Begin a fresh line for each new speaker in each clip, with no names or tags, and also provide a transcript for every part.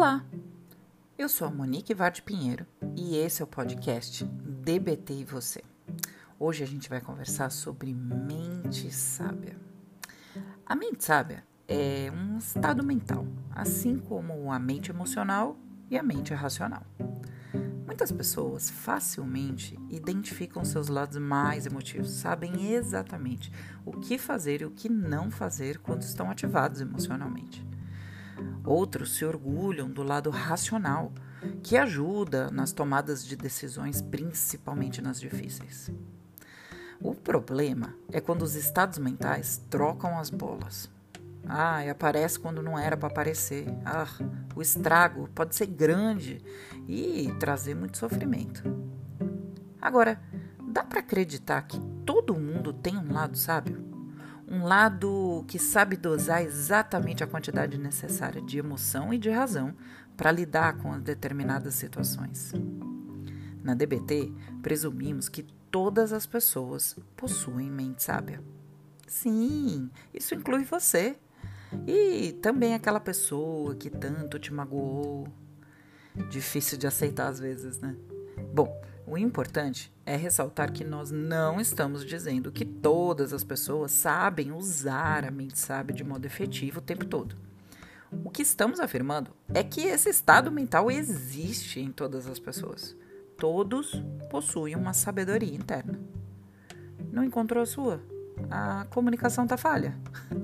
Olá, eu sou a Monique Vard Pinheiro e esse é o podcast DBT e Você. Hoje a gente vai conversar sobre mente sábia. A mente sábia é um estado mental, assim como a mente emocional e a mente racional. Muitas pessoas facilmente identificam seus lados mais emotivos, sabem exatamente o que fazer e o que não fazer quando estão ativados emocionalmente. Outros se orgulham do lado racional, que ajuda nas tomadas de decisões, principalmente nas difíceis. O problema é quando os estados mentais trocam as bolas. Ah, e aparece quando não era para aparecer. Ah, o estrago pode ser grande e trazer muito sofrimento. Agora, dá para acreditar que todo mundo tem um lado sábio? Um lado que sabe dosar exatamente a quantidade necessária de emoção e de razão para lidar com determinadas situações. Na DBT, presumimos que todas as pessoas possuem mente sábia. Sim, isso inclui você. E também aquela pessoa que tanto te magoou. Difícil de aceitar às vezes, né? Bom, o importante é ressaltar que nós não estamos dizendo que todas as pessoas sabem usar a mente sábia de modo efetivo o tempo todo. O que estamos afirmando é que esse estado mental existe em todas as pessoas. Todos possuem uma sabedoria interna. Não encontrou a sua? A comunicação tá falha.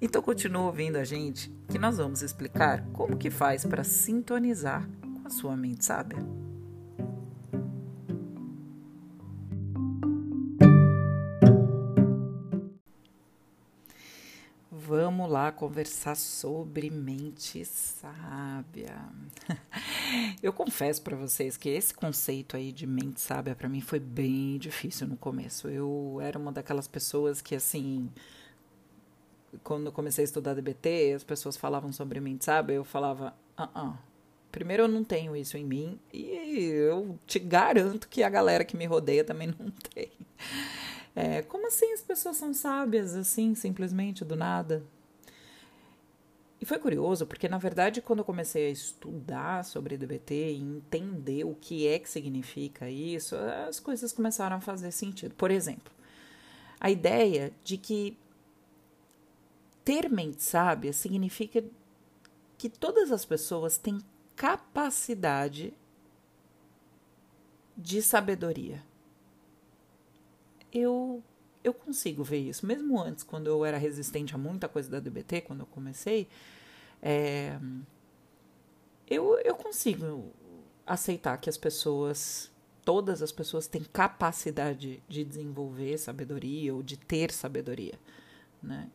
Então continua ouvindo a gente que nós vamos explicar como que faz para sintonizar com a sua mente sábia. Conversar sobre mente sábia. Eu confesso para vocês que esse conceito aí de mente sábia para mim foi bem difícil no começo. Eu era uma daquelas pessoas que assim, quando eu comecei a estudar DBT, as pessoas falavam sobre mente sábia, eu falava, ah, uh, -uh. primeiro eu não tenho isso em mim e eu te garanto que a galera que me rodeia também não tem. É, como assim as pessoas são sábias assim, simplesmente do nada? E foi curioso, porque na verdade, quando eu comecei a estudar sobre DBT e entender o que é que significa isso, as coisas começaram a fazer sentido. Por exemplo, a ideia de que ter mente sábia significa que todas as pessoas têm capacidade de sabedoria eu eu consigo ver isso. Mesmo antes, quando eu era resistente a muita coisa da DBT, quando eu comecei, é, eu, eu consigo aceitar que as pessoas, todas as pessoas, têm capacidade de desenvolver sabedoria ou de ter sabedoria. Né?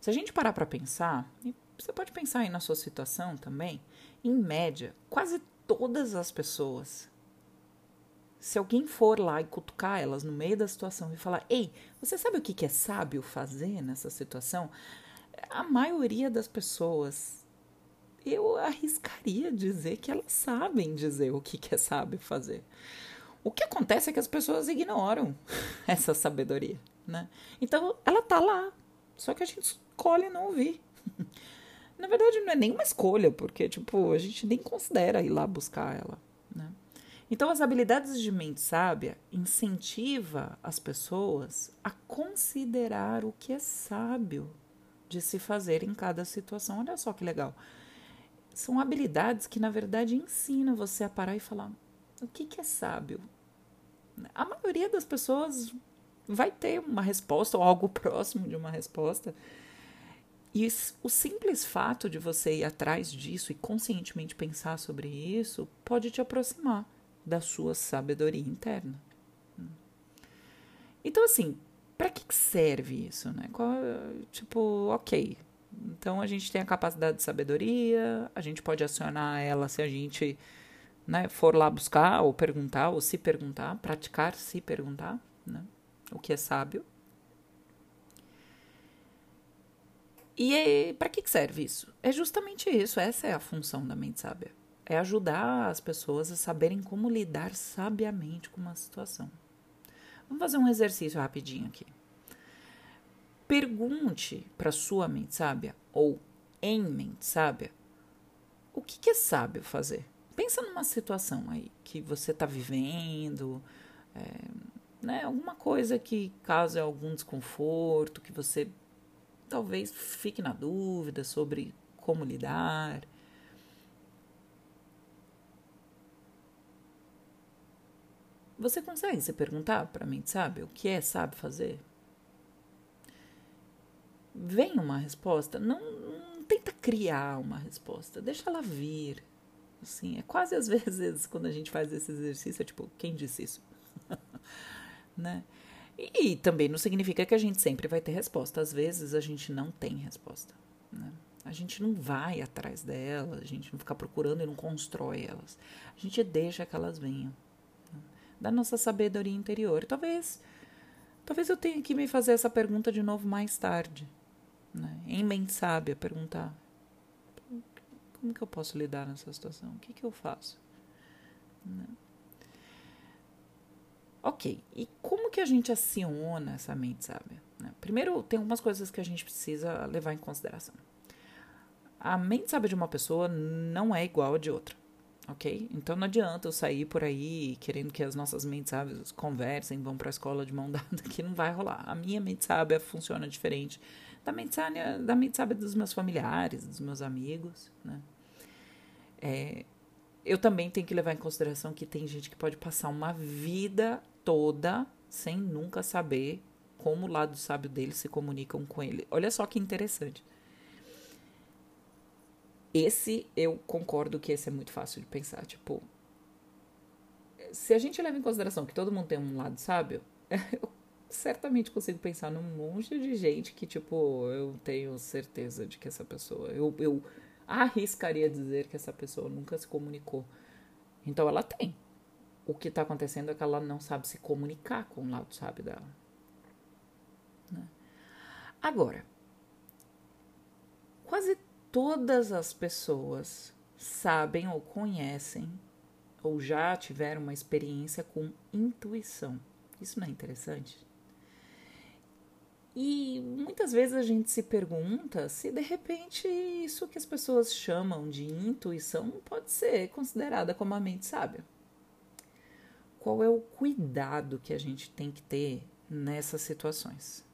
Se a gente parar para pensar, você pode pensar aí na sua situação também, em média, quase todas as pessoas se alguém for lá e cutucar elas no meio da situação e falar: Ei, você sabe o que é sábio fazer nessa situação? A maioria das pessoas, eu arriscaria dizer que elas sabem dizer o que é sábio fazer. O que acontece é que as pessoas ignoram essa sabedoria, né? Então, ela tá lá, só que a gente escolhe não ouvir. Na verdade, não é nem uma escolha, porque, tipo, a gente nem considera ir lá buscar ela? Então, as habilidades de mente sábia incentiva as pessoas a considerar o que é sábio de se fazer em cada situação. Olha só que legal. São habilidades que, na verdade, ensinam você a parar e falar: o que, que é sábio? A maioria das pessoas vai ter uma resposta ou algo próximo de uma resposta. E o simples fato de você ir atrás disso e conscientemente pensar sobre isso pode te aproximar da sua sabedoria interna. Então, assim, para que serve isso, né? Qual, tipo, ok. Então a gente tem a capacidade de sabedoria, a gente pode acionar ela se a gente né, for lá buscar ou perguntar, ou se perguntar, praticar se perguntar, né? O que é sábio. E para que serve isso? É justamente isso, essa é a função da mente sábia é ajudar as pessoas a saberem como lidar sabiamente com uma situação. Vamos fazer um exercício rapidinho aqui. Pergunte para sua mente sábia ou em mente sábia o que, que é sábio fazer? Pensa numa situação aí que você está vivendo, é, né, alguma coisa que cause algum desconforto, que você talvez fique na dúvida sobre como lidar. Você consegue se perguntar para mim, sabe, o que é sabe fazer? Vem uma resposta, não, não tenta criar uma resposta, deixa ela vir. Assim, é quase às vezes quando a gente faz esse exercício, é tipo, quem disse isso? né? E, e, também não significa que a gente sempre vai ter resposta. Às vezes a gente não tem resposta. Né? A gente não vai atrás delas, a gente não fica procurando e não constrói elas. A gente deixa que elas venham da nossa sabedoria interior. Talvez, talvez eu tenha que me fazer essa pergunta de novo mais tarde, né? em mente sábia, perguntar como que eu posso lidar nessa situação? O que que eu faço? Né? Ok, e como que a gente aciona essa mente sábia? Né? Primeiro, tem algumas coisas que a gente precisa levar em consideração. A mente sábia de uma pessoa não é igual a de outra ok? Então não adianta eu sair por aí querendo que as nossas mentes sábias conversem, vão para a escola de mão dada, que não vai rolar. A minha mente sábia funciona diferente da mente sábia, da mente sábia dos meus familiares, dos meus amigos, né? É, eu também tenho que levar em consideração que tem gente que pode passar uma vida toda sem nunca saber como o lado sábio dele se comunicam com ele. Olha só que interessante. Esse eu concordo que esse é muito fácil de pensar. Tipo, se a gente leva em consideração que todo mundo tem um lado sábio, eu certamente consigo pensar num monte de gente que, tipo, eu tenho certeza de que essa pessoa. Eu, eu arriscaria dizer que essa pessoa nunca se comunicou. Então ela tem. O que está acontecendo é que ela não sabe se comunicar com o lado sábio dela. Né? Agora, quase todas as pessoas sabem ou conhecem ou já tiveram uma experiência com intuição. Isso não é interessante? E muitas vezes a gente se pergunta se de repente isso que as pessoas chamam de intuição pode ser considerada como a mente sábia. Qual é o cuidado que a gente tem que ter nessas situações?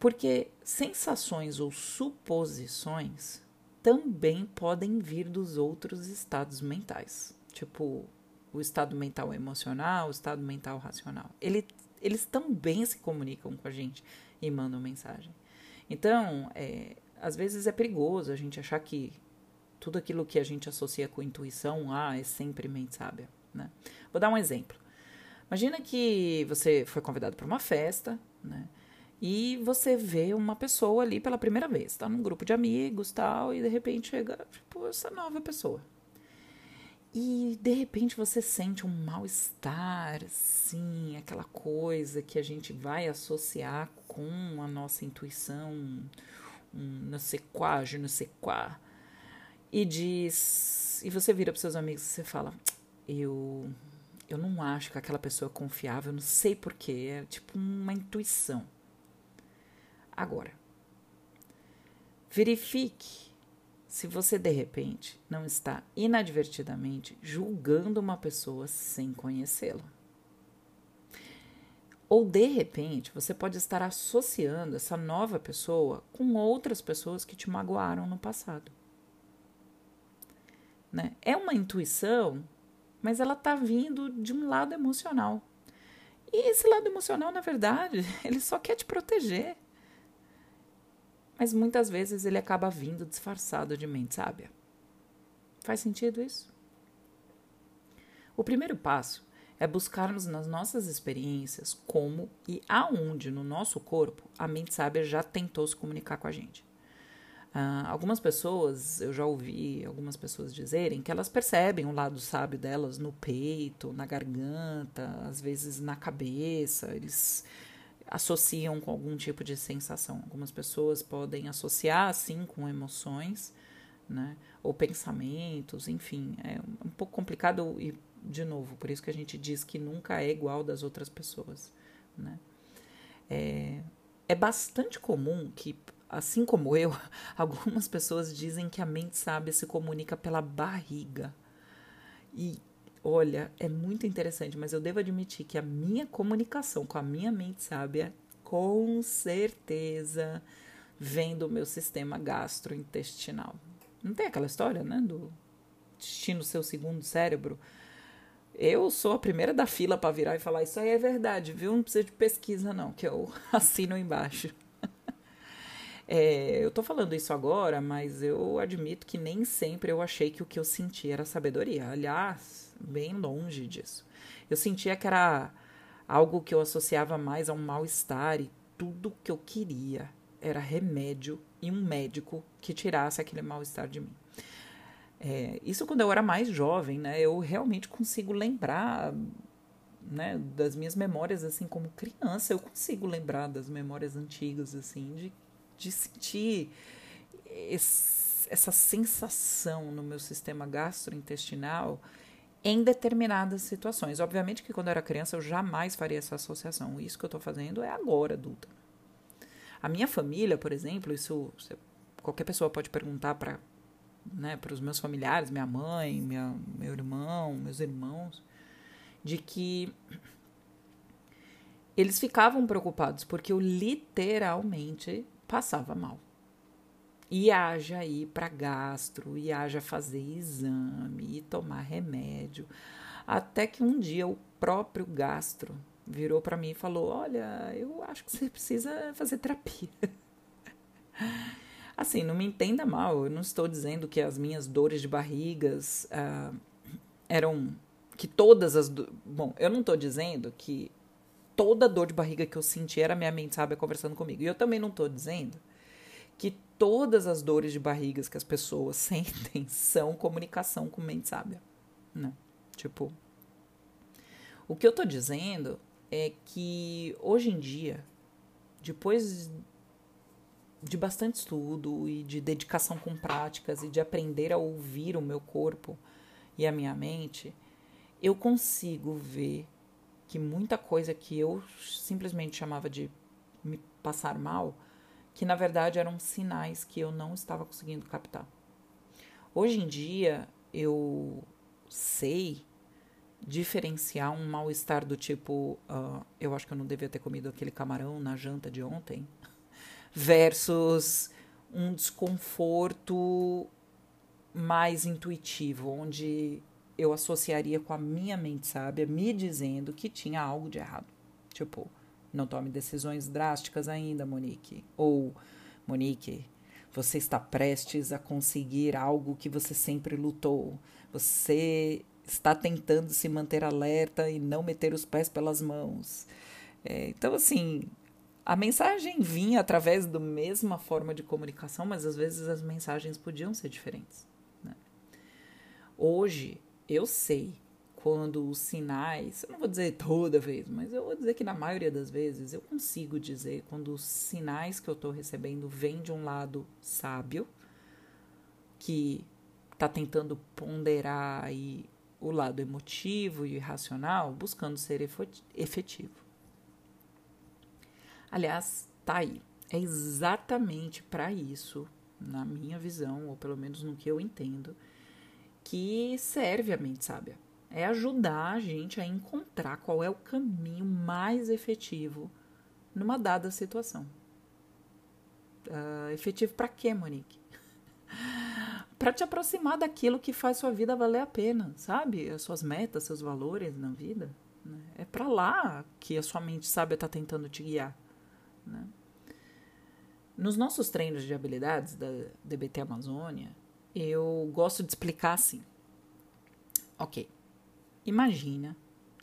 Porque sensações ou suposições também podem vir dos outros estados mentais, tipo o estado mental emocional, o estado mental racional. Ele, eles também se comunicam com a gente e mandam mensagem. Então, é, às vezes é perigoso a gente achar que tudo aquilo que a gente associa com intuição, ah, é sempre mente sábia. Né? Vou dar um exemplo. Imagina que você foi convidado para uma festa, né? E você vê uma pessoa ali pela primeira vez, tá num grupo de amigos tal, e de repente chega, tipo, essa nova pessoa. E de repente você sente um mal-estar, assim, aquela coisa que a gente vai associar com a nossa intuição, um não sei quá, não sei quá. E diz. E você vira para seus amigos e você fala: Eu. Eu não acho que aquela pessoa é confiável, não sei porquê, é tipo uma intuição. Agora, verifique se você de repente não está inadvertidamente julgando uma pessoa sem conhecê-la. Ou de repente você pode estar associando essa nova pessoa com outras pessoas que te magoaram no passado. Né? É uma intuição, mas ela está vindo de um lado emocional. E esse lado emocional, na verdade, ele só quer te proteger mas muitas vezes ele acaba vindo disfarçado de mente sábia. Faz sentido isso? O primeiro passo é buscarmos nas nossas experiências como e aonde no nosso corpo a mente sábia já tentou se comunicar com a gente. Uh, algumas pessoas, eu já ouvi algumas pessoas dizerem que elas percebem o lado sábio delas no peito, na garganta, às vezes na cabeça. Eles associam com algum tipo de sensação. Algumas pessoas podem associar assim com emoções, né? Ou pensamentos, enfim, é um pouco complicado e de novo, por isso que a gente diz que nunca é igual das outras pessoas, né? É, é bastante comum que assim como eu, algumas pessoas dizem que a mente sábia se comunica pela barriga. E olha, é muito interessante, mas eu devo admitir que a minha comunicação com a minha mente sábia, com certeza, vem do meu sistema gastrointestinal. Não tem aquela história, né, do destino seu segundo cérebro? Eu sou a primeira da fila para virar e falar isso aí é verdade, viu? Não precisa de pesquisa não, que eu assino embaixo. É, eu tô falando isso agora, mas eu admito que nem sempre eu achei que o que eu senti era sabedoria. Aliás, bem longe disso. Eu sentia que era algo que eu associava mais a um mal-estar e tudo que eu queria era remédio e um médico que tirasse aquele mal-estar de mim. É, isso quando eu era mais jovem, né? Eu realmente consigo lembrar né, das minhas memórias assim como criança, eu consigo lembrar das memórias antigas assim de de sentir esse, essa sensação no meu sistema gastrointestinal em determinadas situações. Obviamente que quando eu era criança eu jamais faria essa associação. Isso que eu estou fazendo é agora, adulta. A minha família, por exemplo, isso qualquer pessoa pode perguntar para né, para os meus familiares, minha mãe, minha, meu irmão, meus irmãos, de que eles ficavam preocupados porque eu literalmente passava mal. E haja ir para gastro, e haja fazer exame, e tomar remédio. Até que um dia o próprio gastro virou para mim e falou: Olha, eu acho que você precisa fazer terapia. assim, não me entenda mal, eu não estou dizendo que as minhas dores de barrigas uh, eram. que todas as. Do... Bom, eu não estou dizendo que toda dor de barriga que eu senti era minha mente sábia conversando comigo. E eu também não estou dizendo que todas as dores de barrigas que as pessoas sentem são comunicação com mente sábia. Né? Tipo, o que eu estou dizendo é que hoje em dia, depois de bastante estudo e de dedicação com práticas e de aprender a ouvir o meu corpo e a minha mente, eu consigo ver que muita coisa que eu simplesmente chamava de me passar mal, que na verdade eram sinais que eu não estava conseguindo captar. Hoje em dia eu sei diferenciar um mal-estar do tipo uh, eu acho que eu não devia ter comido aquele camarão na janta de ontem versus um desconforto mais intuitivo, onde eu associaria com a minha mente sábia me dizendo que tinha algo de errado. Tipo, não tome decisões drásticas ainda, Monique. Ou, Monique, você está prestes a conseguir algo que você sempre lutou. Você está tentando se manter alerta e não meter os pés pelas mãos. É, então, assim, a mensagem vinha através da mesma forma de comunicação, mas às vezes as mensagens podiam ser diferentes. Né? Hoje, eu sei quando os sinais, eu não vou dizer toda vez, mas eu vou dizer que na maioria das vezes eu consigo dizer quando os sinais que eu estou recebendo vêm de um lado sábio, que está tentando ponderar aí o lado emotivo e racional, buscando ser efetivo. Aliás, tá aí. É exatamente para isso, na minha visão, ou pelo menos no que eu entendo, que serve a mente sábia. É ajudar a gente a encontrar qual é o caminho mais efetivo numa dada situação. Uh, efetivo para quê, Monique? para te aproximar daquilo que faz sua vida valer a pena, sabe? As suas metas, seus valores na vida. Né? É para lá que a sua mente sábia está tentando te guiar. Né? Nos nossos treinos de habilidades da DBT Amazônia, eu gosto de explicar assim. Ok, imagina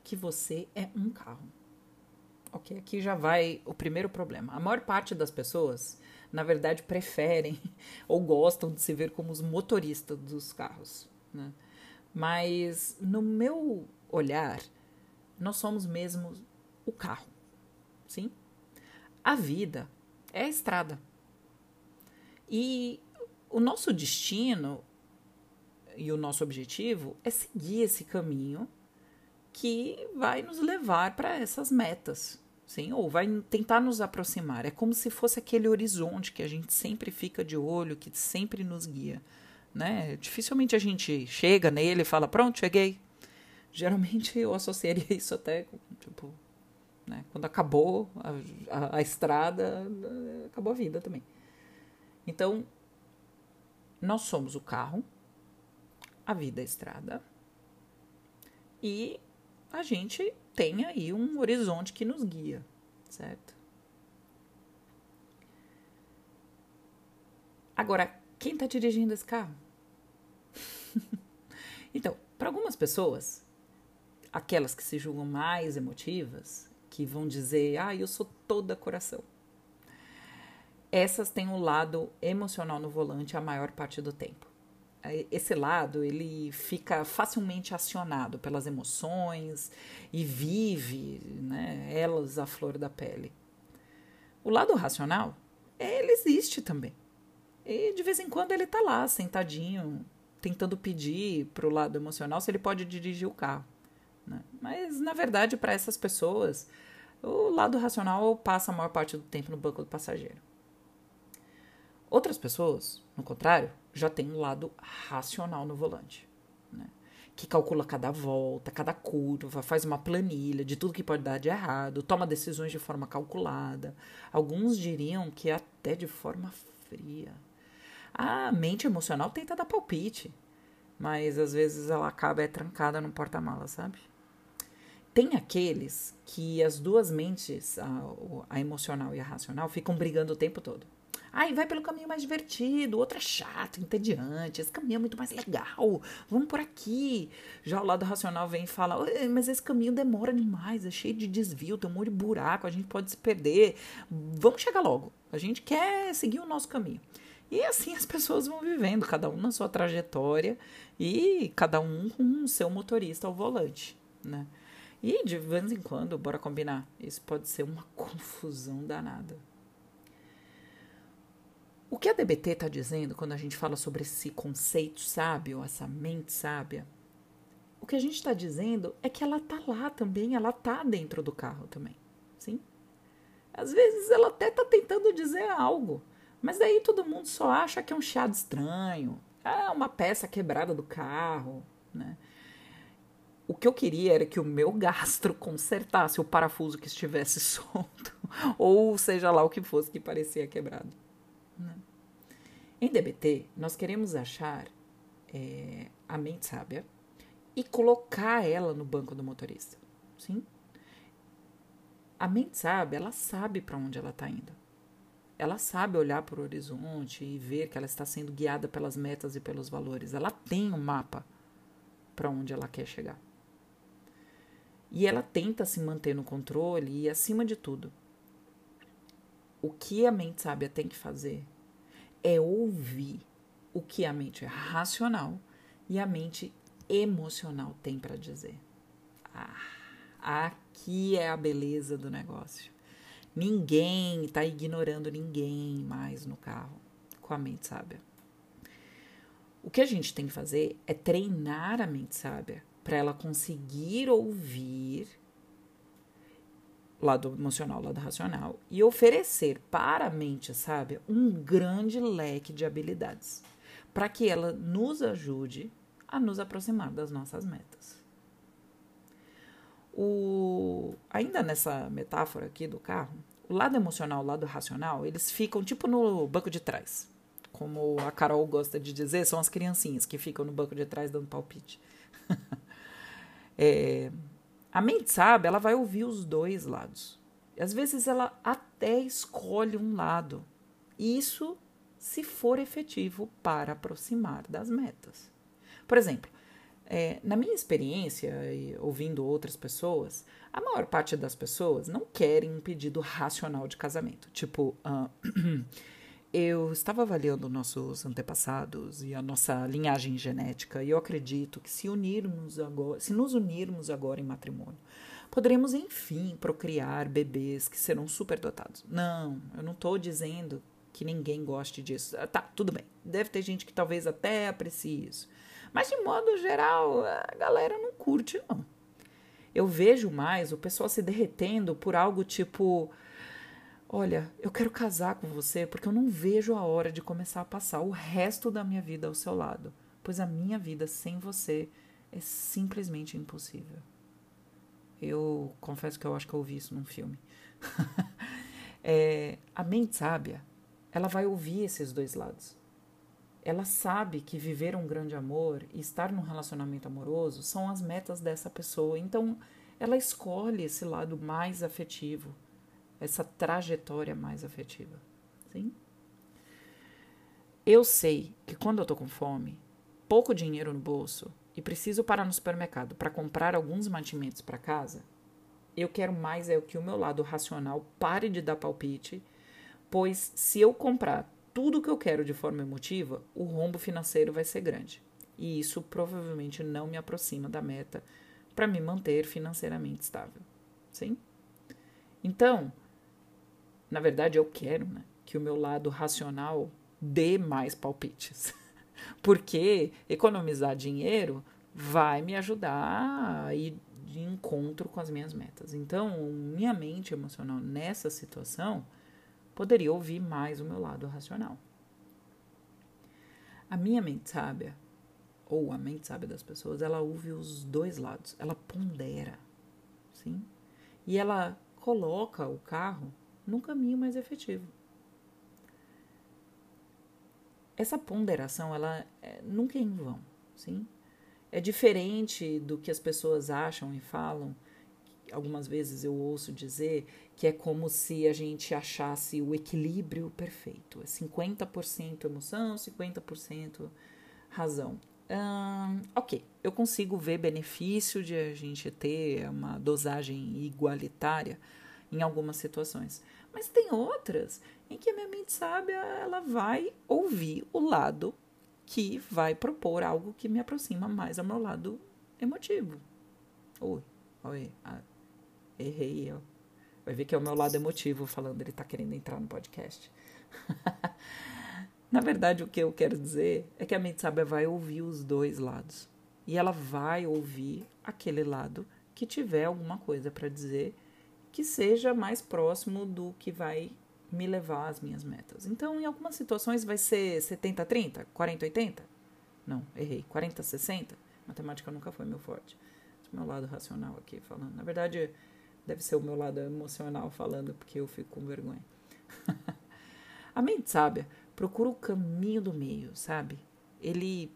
que você é um carro. Ok, aqui já vai o primeiro problema. A maior parte das pessoas, na verdade, preferem ou gostam de se ver como os motoristas dos carros. Né? Mas no meu olhar, nós somos mesmo o carro. Sim? A vida é a estrada. E o nosso destino e o nosso objetivo é seguir esse caminho que vai nos levar para essas metas, sim, ou vai tentar nos aproximar. É como se fosse aquele horizonte que a gente sempre fica de olho, que sempre nos guia, né? Dificilmente a gente chega nele e fala, pronto, cheguei. Geralmente eu associaria isso até, tipo, né? Quando acabou a, a, a estrada, acabou a vida também. Então, nós somos o carro, a vida estrada, e a gente tem aí um horizonte que nos guia, certo? Agora, quem está dirigindo esse carro? então, para algumas pessoas, aquelas que se julgam mais emotivas, que vão dizer, ah, eu sou toda coração. Essas têm um lado emocional no volante a maior parte do tempo. Esse lado, ele fica facilmente acionado pelas emoções e vive né, elas à flor da pele. O lado racional, ele existe também. E de vez em quando ele tá lá, sentadinho, tentando pedir pro lado emocional se ele pode dirigir o carro. Né? Mas, na verdade, para essas pessoas, o lado racional passa a maior parte do tempo no banco do passageiro. Outras pessoas, no contrário, já têm um lado racional no volante, né? que calcula cada volta, cada curva, faz uma planilha de tudo que pode dar de errado, toma decisões de forma calculada. Alguns diriam que até de forma fria. A mente emocional tenta dar palpite, mas às vezes ela acaba é trancada no porta-mala, sabe? Tem aqueles que as duas mentes, a, a, emocional e a racional, ficam brigando o tempo todo. Ai, vai pelo caminho mais divertido, outro é chato, entediante, esse caminho é muito mais legal, vamos por aqui. Já o lado racional vem e fala, mas esse caminho demora demais, é cheio de desvio, tem um monte de buraco, a gente pode se perder, vamos chegar logo, a gente quer seguir o nosso caminho. E assim as pessoas vão vivendo, cada um na sua trajetória e cada um com o seu motorista ao volante, né? E de vez em quando, bora combinar, isso pode ser uma confusão danada. O que a DBT está dizendo quando a gente fala sobre esse conceito sábio, essa mente sábia? O que a gente está dizendo é que ela está lá também, ela está dentro do carro também, sim? Às vezes ela até está tentando dizer algo, mas daí todo mundo só acha que é um chiado estranho, é uma peça quebrada do carro, né? O que eu queria era que o meu gastro consertasse o parafuso que estivesse solto, ou seja lá o que fosse que parecia quebrado. Né? Em DBT, nós queremos achar é, a mente sábia e colocar ela no banco do motorista. Sim? A mente sábia, ela sabe para onde ela está indo. Ela sabe olhar para o horizonte e ver que ela está sendo guiada pelas metas e pelos valores. Ela tem um mapa para onde ela quer chegar. E ela tenta se manter no controle e, acima de tudo, o que a mente sábia tem que fazer é ouvir o que a mente racional e a mente emocional tem para dizer. Ah, aqui é a beleza do negócio. Ninguém está ignorando ninguém mais no carro com a mente sábia. O que a gente tem que fazer é treinar a mente sábia para ela conseguir ouvir lado emocional, lado racional e oferecer para a mente sábia um grande leque de habilidades para que ela nos ajude a nos aproximar das nossas metas. O, ainda nessa metáfora aqui do carro, o lado emocional, o lado racional, eles ficam tipo no banco de trás. Como a Carol gosta de dizer, são as criancinhas que ficam no banco de trás dando palpite. É, a mente sabe, ela vai ouvir os dois lados. E às vezes ela até escolhe um lado. Isso se for efetivo para aproximar das metas. Por exemplo, é, na minha experiência, ouvindo outras pessoas, a maior parte das pessoas não querem um pedido racional de casamento. Tipo, uh, Eu estava avaliando nossos antepassados e a nossa linhagem genética e eu acredito que se unirmos agora, se nos unirmos agora em matrimônio, poderemos enfim procriar bebês que serão superdotados. Não, eu não estou dizendo que ninguém goste disso. Ah, tá, tudo bem. Deve ter gente que talvez até aprecie isso. Mas de modo geral, a galera não curte não. Eu vejo mais o pessoal se derretendo por algo tipo: Olha, eu quero casar com você porque eu não vejo a hora de começar a passar o resto da minha vida ao seu lado, pois a minha vida sem você é simplesmente impossível. Eu confesso que eu acho que eu ouvi isso num filme. é, a mente sábia, ela vai ouvir esses dois lados. Ela sabe que viver um grande amor e estar num relacionamento amoroso são as metas dessa pessoa. Então, ela escolhe esse lado mais afetivo, essa trajetória mais afetiva. Sim? Eu sei que quando eu tô com fome, pouco dinheiro no bolso e preciso parar no supermercado para comprar alguns mantimentos para casa, eu quero mais é que o meu lado racional pare de dar palpite, pois se eu comprar tudo o que eu quero de forma emotiva, o rombo financeiro vai ser grande. E isso provavelmente não me aproxima da meta para me manter financeiramente estável. Sim? Então, na verdade, eu quero né, que o meu lado racional dê mais palpites. Porque economizar dinheiro vai me ajudar a ir de encontro com as minhas metas. Então, minha mente emocional nessa situação poderia ouvir mais o meu lado racional. A minha mente sábia, ou a mente sábia das pessoas, ela ouve os dois lados, ela pondera, sim? E ela coloca o carro num caminho mais efetivo. essa ponderação, ela é, nunca é em vão, sim? É diferente do que as pessoas acham e falam. Algumas vezes eu ouço dizer que é como se a gente achasse o equilíbrio perfeito. É 50% emoção, 50% razão. Hum, ok, eu consigo ver benefício de a gente ter uma dosagem igualitária em algumas situações. Mas tem outras em que a minha mente sábia ela vai ouvir o lado que vai propor algo que me aproxima mais ao meu lado emotivo. Oi, oi, ah, errei eu. Vai ver que é o meu lado emotivo falando, ele tá querendo entrar no podcast. Na verdade, o que eu quero dizer é que a mente sábia vai ouvir os dois lados. E ela vai ouvir aquele lado que tiver alguma coisa para dizer que seja mais próximo do que vai me levar às minhas metas. Então, em algumas situações vai ser 70-30, 40-80. Não, errei. 40-60. Matemática nunca foi meu forte. Esse é meu lado racional aqui falando. Na verdade, deve ser o meu lado emocional falando, porque eu fico com vergonha. a mente sábia procura o caminho do meio, sabe? Ele.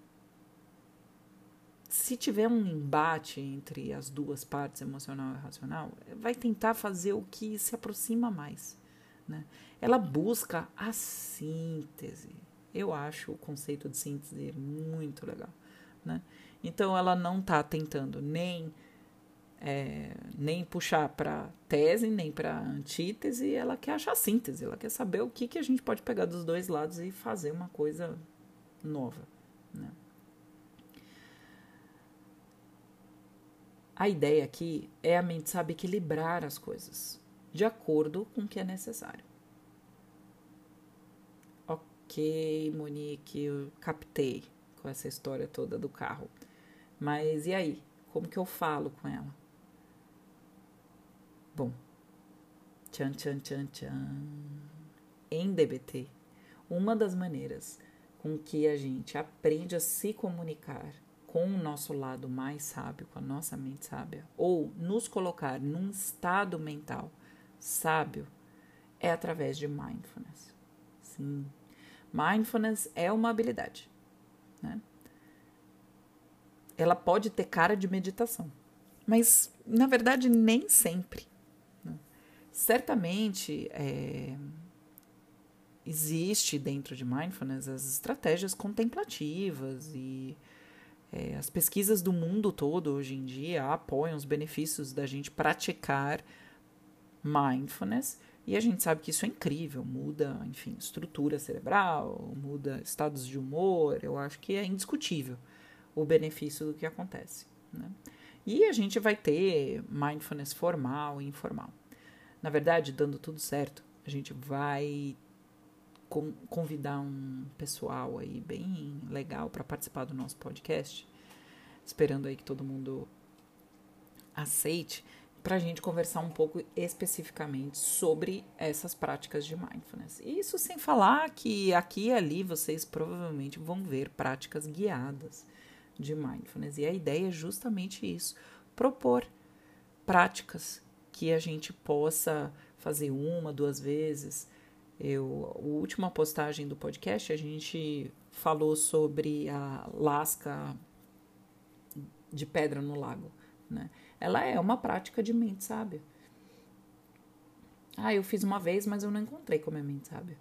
Se tiver um embate entre as duas partes, emocional e racional, vai tentar fazer o que se aproxima mais né? Ela busca a síntese. Eu acho o conceito de síntese muito legal. Né? Então, ela não está tentando nem, é, nem puxar para tese, nem para antítese, ela quer achar síntese, ela quer saber o que, que a gente pode pegar dos dois lados e fazer uma coisa nova. Né? A ideia aqui é a mente saber equilibrar as coisas de acordo com o que é necessário. Ok, Monique, eu captei com essa história toda do carro. Mas e aí? Como que eu falo com ela? Bom, tchan, tchan, tchan, tchan. Em DBT, uma das maneiras com que a gente aprende a se comunicar com o nosso lado mais sábio, com a nossa mente sábia, ou nos colocar num estado mental sábio é através de mindfulness. Sim, mindfulness é uma habilidade. Né? Ela pode ter cara de meditação, mas na verdade nem sempre. Né? Certamente é, existe dentro de mindfulness as estratégias contemplativas e é, as pesquisas do mundo todo hoje em dia apoiam os benefícios da gente praticar mindfulness. E a gente sabe que isso é incrível, muda, enfim, estrutura cerebral, muda estados de humor. Eu acho que é indiscutível o benefício do que acontece. Né? E a gente vai ter mindfulness formal e informal. Na verdade, dando tudo certo, a gente vai convidar um pessoal aí bem legal para participar do nosso podcast, esperando aí que todo mundo aceite para a gente conversar um pouco especificamente sobre essas práticas de mindfulness. Isso sem falar que aqui e ali vocês provavelmente vão ver práticas guiadas de mindfulness. E a ideia é justamente isso: propor práticas que a gente possa fazer uma, duas vezes. Eu, a última postagem do podcast, a gente falou sobre a lasca de pedra no lago, né? ela é uma prática de mente sábia. Ah, eu fiz uma vez, mas eu não encontrei como é mente sábia.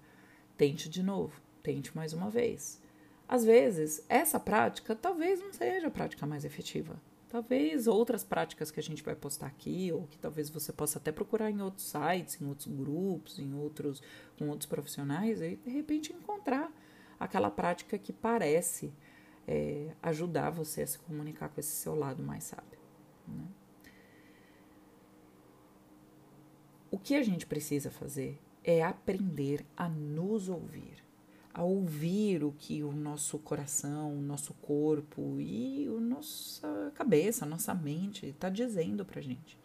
Tente de novo, tente mais uma vez. Às vezes, essa prática talvez não seja a prática mais efetiva. Talvez outras práticas que a gente vai postar aqui, ou que talvez você possa até procurar em outros sites, em outros grupos, em outros, com outros profissionais, e de repente encontrar aquela prática que parece é, ajudar você a se comunicar com esse seu lado mais sábio. Né? O que a gente precisa fazer é aprender a nos ouvir, a ouvir o que o nosso coração, o nosso corpo e a nossa cabeça, a nossa mente está dizendo para gente.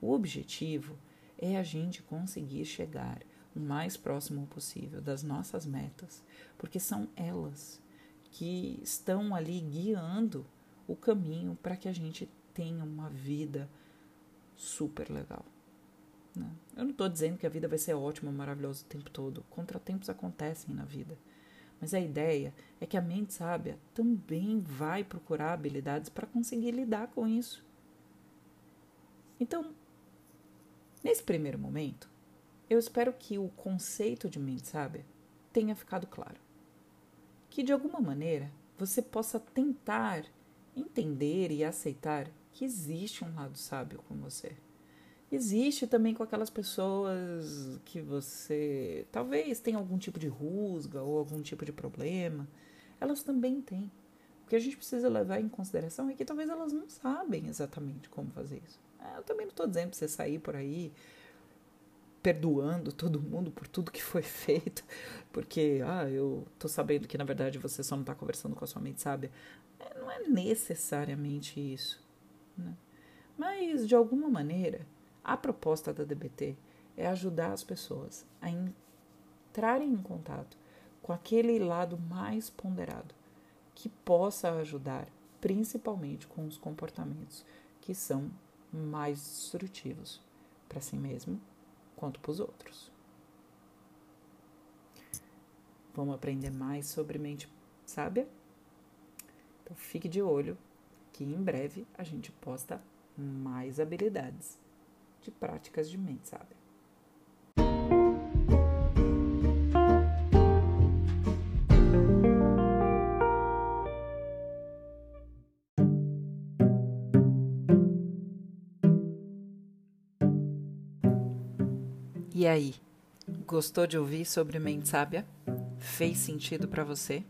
O objetivo é a gente conseguir chegar o mais próximo possível das nossas metas, porque são elas que estão ali guiando o caminho para que a gente tenha uma vida super legal. Né? Eu não estou dizendo que a vida vai ser ótima, maravilhosa o tempo todo. Contratempos acontecem na vida. Mas a ideia é que a mente sábia também vai procurar habilidades para conseguir lidar com isso. Então, nesse primeiro momento, eu espero que o conceito de mente sábia tenha ficado claro. Que de alguma maneira você possa tentar entender e aceitar que existe um lado sábio com você existe também com aquelas pessoas que você talvez tenha algum tipo de rusga ou algum tipo de problema. Elas também têm. O que a gente precisa levar em consideração é que talvez elas não sabem exatamente como fazer isso. É, eu também não estou dizendo para você sair por aí perdoando todo mundo por tudo que foi feito, porque ah, eu tô sabendo que na verdade você só não está conversando com a sua mente sábia. É, não é necessariamente isso. Né? Mas de alguma maneira a proposta da DBT é ajudar as pessoas a entrarem em contato com aquele lado mais ponderado que possa ajudar principalmente com os comportamentos que são mais destrutivos para si mesmo quanto para os outros. Vamos aprender mais sobre mente sábia? Então fique de olho que em breve a gente posta mais habilidades de práticas de mente sábia. E aí, gostou de ouvir sobre mente sábia? Fez sentido para você?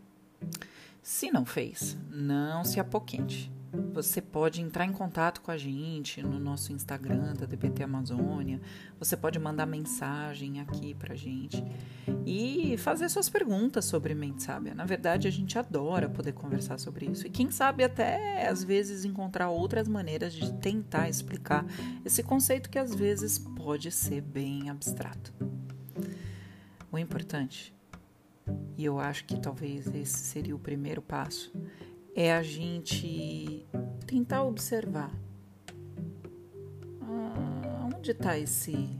Se não fez, não se apoquente você pode entrar em contato com a gente no nosso Instagram da DBT Amazônia. Você pode mandar mensagem aqui pra gente e fazer suas perguntas sobre mente sábia. Na verdade, a gente adora poder conversar sobre isso. E quem sabe até às vezes encontrar outras maneiras de tentar explicar esse conceito que às vezes pode ser bem abstrato. O importante, e eu acho que talvez esse seria o primeiro passo, é a gente tentar observar ah, onde está esse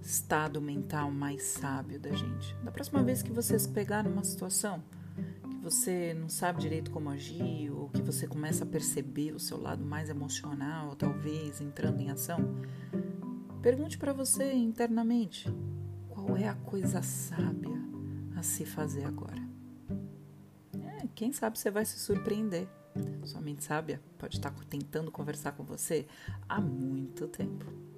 estado mental mais sábio da gente. Da próxima vez que você se pegar numa situação que você não sabe direito como agir, ou que você começa a perceber o seu lado mais emocional, talvez entrando em ação, pergunte para você internamente qual é a coisa sábia a se fazer agora quem sabe você vai se surpreender. Sua mente sábia pode estar tentando conversar com você há muito tempo.